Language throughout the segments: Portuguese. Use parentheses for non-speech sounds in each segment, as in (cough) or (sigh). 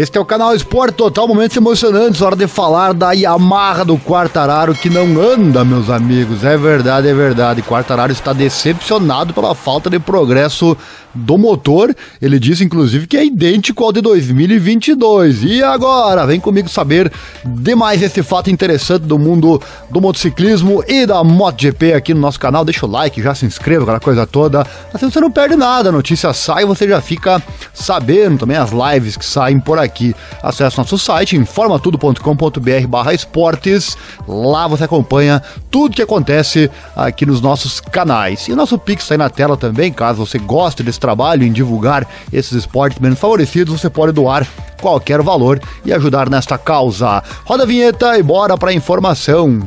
Este é o canal Esporte Total, momentos emocionantes, hora de falar da Yamaha do Quartararo que não anda, meus amigos. É verdade, é verdade. Quartararo está decepcionado pela falta de progresso do motor. Ele disse, inclusive, que é idêntico ao de 2022. E agora, vem comigo saber demais esse fato interessante do mundo do motociclismo e da MotoGP aqui no nosso canal. Deixa o like, já se inscreva, aquela coisa toda. Assim você não perde nada. A notícia sai e você já fica sabendo também as lives que saem por aqui. Acesse nosso site, informatudo.com.br barra esportes. Lá você acompanha tudo que acontece aqui nos nossos canais. E o nosso Pix está aí na tela também, caso você goste desse trabalho em divulgar esses esportes menos favorecidos, você pode doar qualquer valor e ajudar nesta causa. Roda a vinheta e bora para a informação.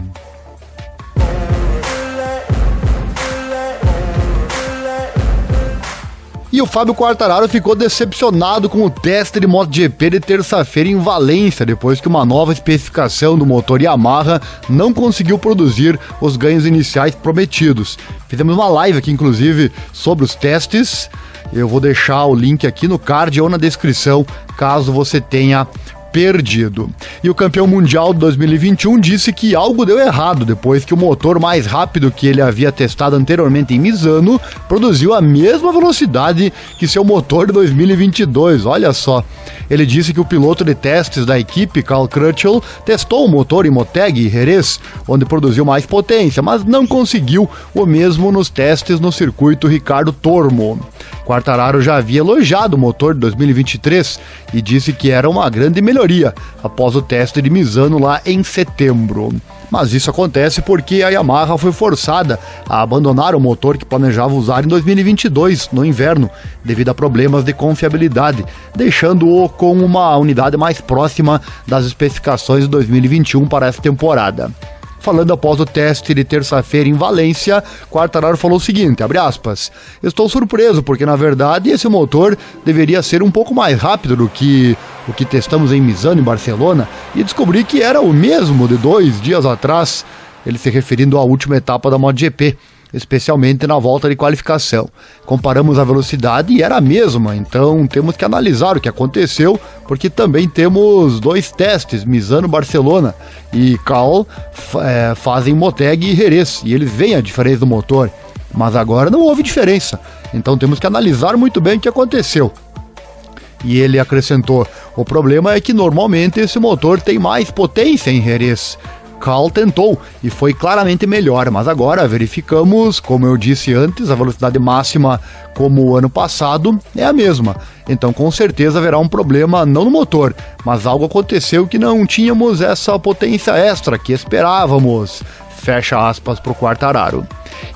E o Fábio Quartararo ficou decepcionado com o teste de MotoGP de terça-feira em Valência, depois que uma nova especificação do motor Yamaha não conseguiu produzir os ganhos iniciais prometidos. Fizemos uma live aqui, inclusive, sobre os testes. Eu vou deixar o link aqui no card ou na descrição, caso você tenha perdido. E o campeão mundial de 2021 disse que algo deu errado depois que o motor mais rápido que ele havia testado anteriormente em Misano produziu a mesma velocidade que seu motor de 2022. Olha só. Ele disse que o piloto de testes da equipe, Carl Crutchell, testou o motor em Moteg e Jerez, onde produziu mais potência, mas não conseguiu o mesmo nos testes no circuito Ricardo Tormo. Quartararo já havia elogiado o motor de 2023 e disse que era uma grande melhoria após o teste de Misano lá em setembro. Mas isso acontece porque a Yamaha foi forçada a abandonar o motor que planejava usar em 2022, no inverno, devido a problemas de confiabilidade, deixando-o com uma unidade mais próxima das especificações de 2021 para essa temporada. Falando após o teste de terça-feira em Valência, Quartararo falou o seguinte, abre aspas, Estou surpreso porque na verdade esse motor deveria ser um pouco mais rápido do que o que testamos em Misano e Barcelona e descobri que era o mesmo de dois dias atrás, ele se referindo à última etapa da MotoGP especialmente na volta de qualificação. Comparamos a velocidade e era a mesma, então temos que analisar o que aconteceu, porque também temos dois testes, Misano Barcelona e Cal é, fazem Moteg e Jerez, e eles veem a diferença do motor. Mas agora não houve diferença, então temos que analisar muito bem o que aconteceu. E ele acrescentou: o problema é que normalmente esse motor tem mais potência em Jerez. Carl tentou e foi claramente melhor, mas agora verificamos, como eu disse antes, a velocidade máxima como o ano passado é a mesma. Então com certeza haverá um problema não no motor, mas algo aconteceu que não tínhamos essa potência extra que esperávamos. Fecha aspas para o Quartararo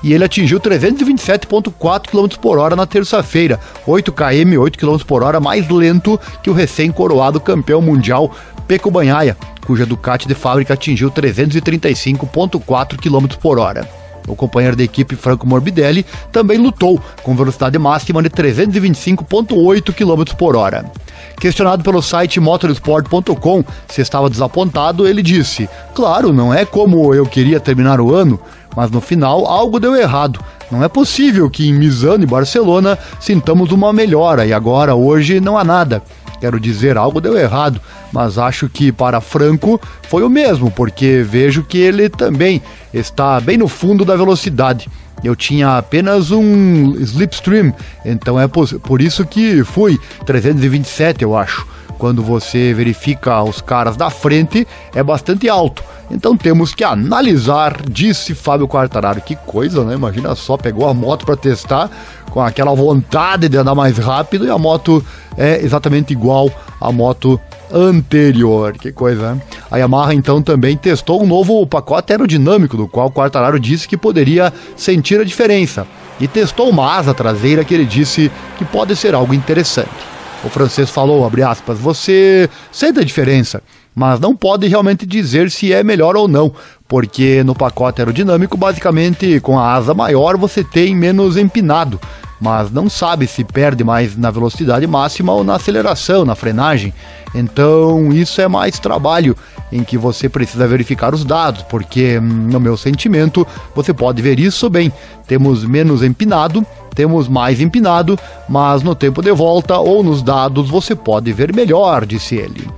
e ele atingiu 327,4 km por hora na terça-feira, 8 km, 8 km por hora mais lento que o recém-coroado campeão mundial Peco Banhaia, cuja Ducati de fábrica atingiu 335,4 km por hora. O companheiro da equipe Franco Morbidelli também lutou com velocidade máxima de 325,8 km por hora. Questionado pelo site motorsport.com se estava desapontado, ele disse: Claro, não é como eu queria terminar o ano, mas no final algo deu errado. Não é possível que em Misano e Barcelona sintamos uma melhora e agora, hoje, não há nada. Quero dizer, algo deu errado, mas acho que para Franco foi o mesmo, porque vejo que ele também está bem no fundo da velocidade. Eu tinha apenas um slipstream, então é por isso que fui 327, eu acho. Quando você verifica os caras da frente, é bastante alto. Então temos que analisar, disse Fábio Quartararo. Que coisa, né? Imagina só, pegou a moto para testar com aquela vontade de andar mais rápido e a moto é exatamente igual à moto anterior. Que coisa, né? A Yamaha então também testou um novo pacote aerodinâmico, do qual Quartararo disse que poderia sentir a diferença. E testou uma asa traseira que ele disse que pode ser algo interessante. O francês falou, abre aspas, você sente a diferença mas não pode realmente dizer se é melhor ou não, porque no pacote aerodinâmico, basicamente com a asa maior você tem menos empinado, mas não sabe se perde mais na velocidade máxima ou na aceleração, na frenagem. Então, isso é mais trabalho em que você precisa verificar os dados, porque hum, no meu sentimento, você pode ver isso bem. Temos menos empinado, temos mais empinado, mas no tempo de volta ou nos dados você pode ver melhor, disse ele.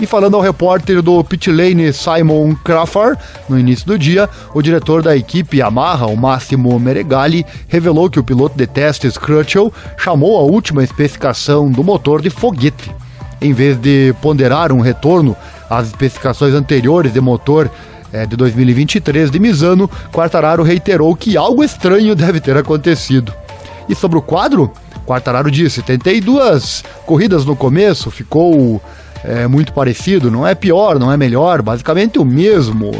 E falando ao repórter do Pitlane Simon Crawford, no início do dia, o diretor da equipe Yamaha, o Máximo Meregali, revelou que o piloto de testes Crutchell chamou a última especificação do motor de foguete. Em vez de ponderar um retorno às especificações anteriores de motor é, de 2023 de Misano, Quartararo reiterou que algo estranho (laughs) deve ter acontecido. E sobre o quadro, Quartararo disse: 72 corridas no começo, ficou é muito parecido, não é pior, não é melhor, basicamente o mesmo.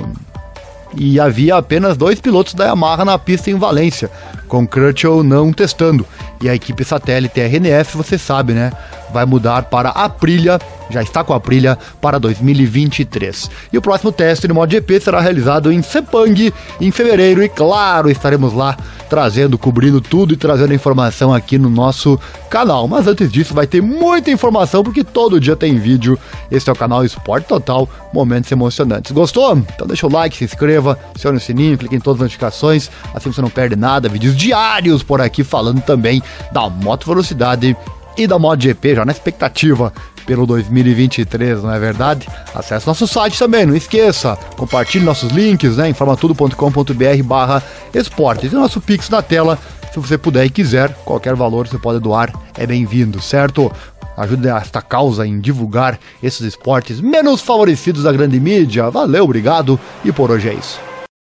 E havia apenas dois pilotos da Yamaha na pista em Valência, com Crutchell não testando. E a equipe satélite RNF, você sabe, né? Vai mudar para a Aprilia já está com a Aprilia para 2023. E o próximo teste no MotoGP será realizado em Sepang em fevereiro e claro, estaremos lá trazendo, cobrindo tudo e trazendo informação aqui no nosso canal. Mas antes disso, vai ter muita informação porque todo dia tem vídeo. Esse é o canal Esporte Total, momentos emocionantes. Gostou? Então deixa o like, se inscreva, acione o sininho, clique em todas as notificações, assim você não perde nada. Vídeos diários por aqui falando também da moto velocidade e da MotoGP, já na expectativa pelo 2023, não é verdade? Acesse nosso site também, não esqueça. Compartilhe nossos links, né? informatudo.com.br barra esportes. E nosso Pix na tela, se você puder e quiser, qualquer valor você pode doar, é bem-vindo, certo? Ajude esta causa em divulgar esses esportes menos favorecidos da grande mídia. Valeu, obrigado e por hoje é isso.